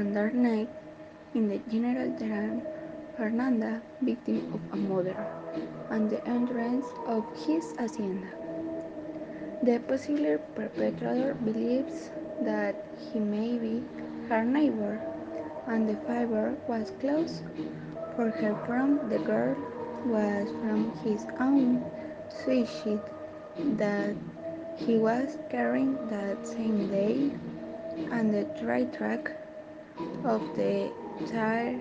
under night in the General Terán Fernanda, victim of a murder, and the entrance of his hacienda. The possible perpetrator believes that he may be her neighbor, and the fiber was close for her from the girl was from his own suicide that he was carrying that same day, and the dry track of the tire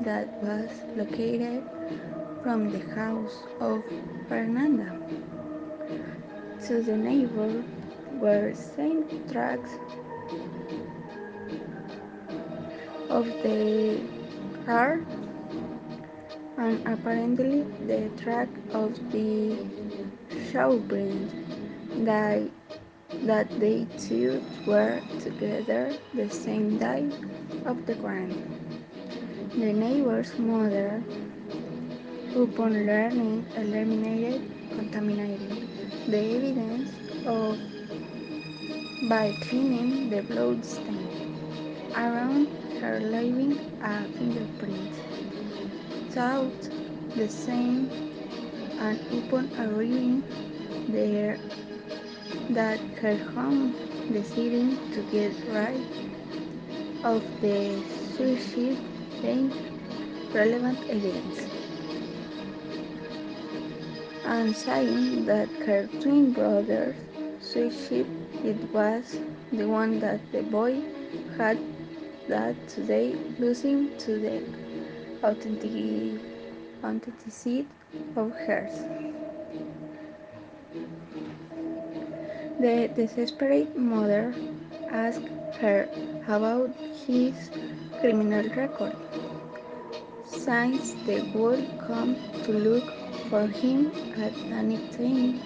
that was located from the house of Fernanda. To the neighbor were same tracks of the car and apparently the track of the showbread that, that they two were together the same day of the crime. The neighbor's mother, upon learning, eliminated contaminating the evidence of by cleaning the blood stain around her leaving a fingerprint. Thought the same and upon arriving there that her home deciding to get rid of the suicide being relevant evidence and saying that her twin brother's suicide it was the one that the boy had that today losing to the authenticity of hers. The desperate mother asked her about his criminal record, since they would come to look for him at any time,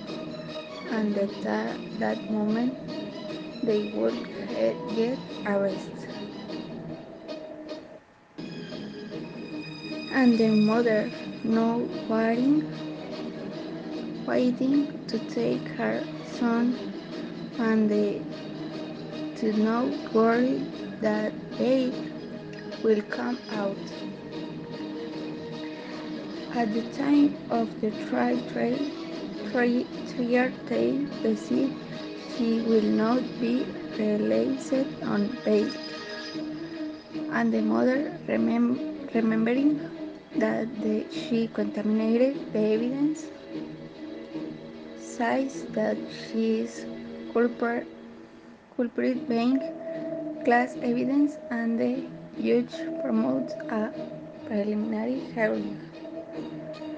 and at that, that moment they would get arrested. And the mother, no waiting, waiting to take her son and the to not worry that they will come out. At the time of the trial, trial decide she will not be released on bail. And the mother, remem remembering that the, she contaminated the evidence, says that she is culprit, culprit being class evidence and the judge promotes a preliminary hearing.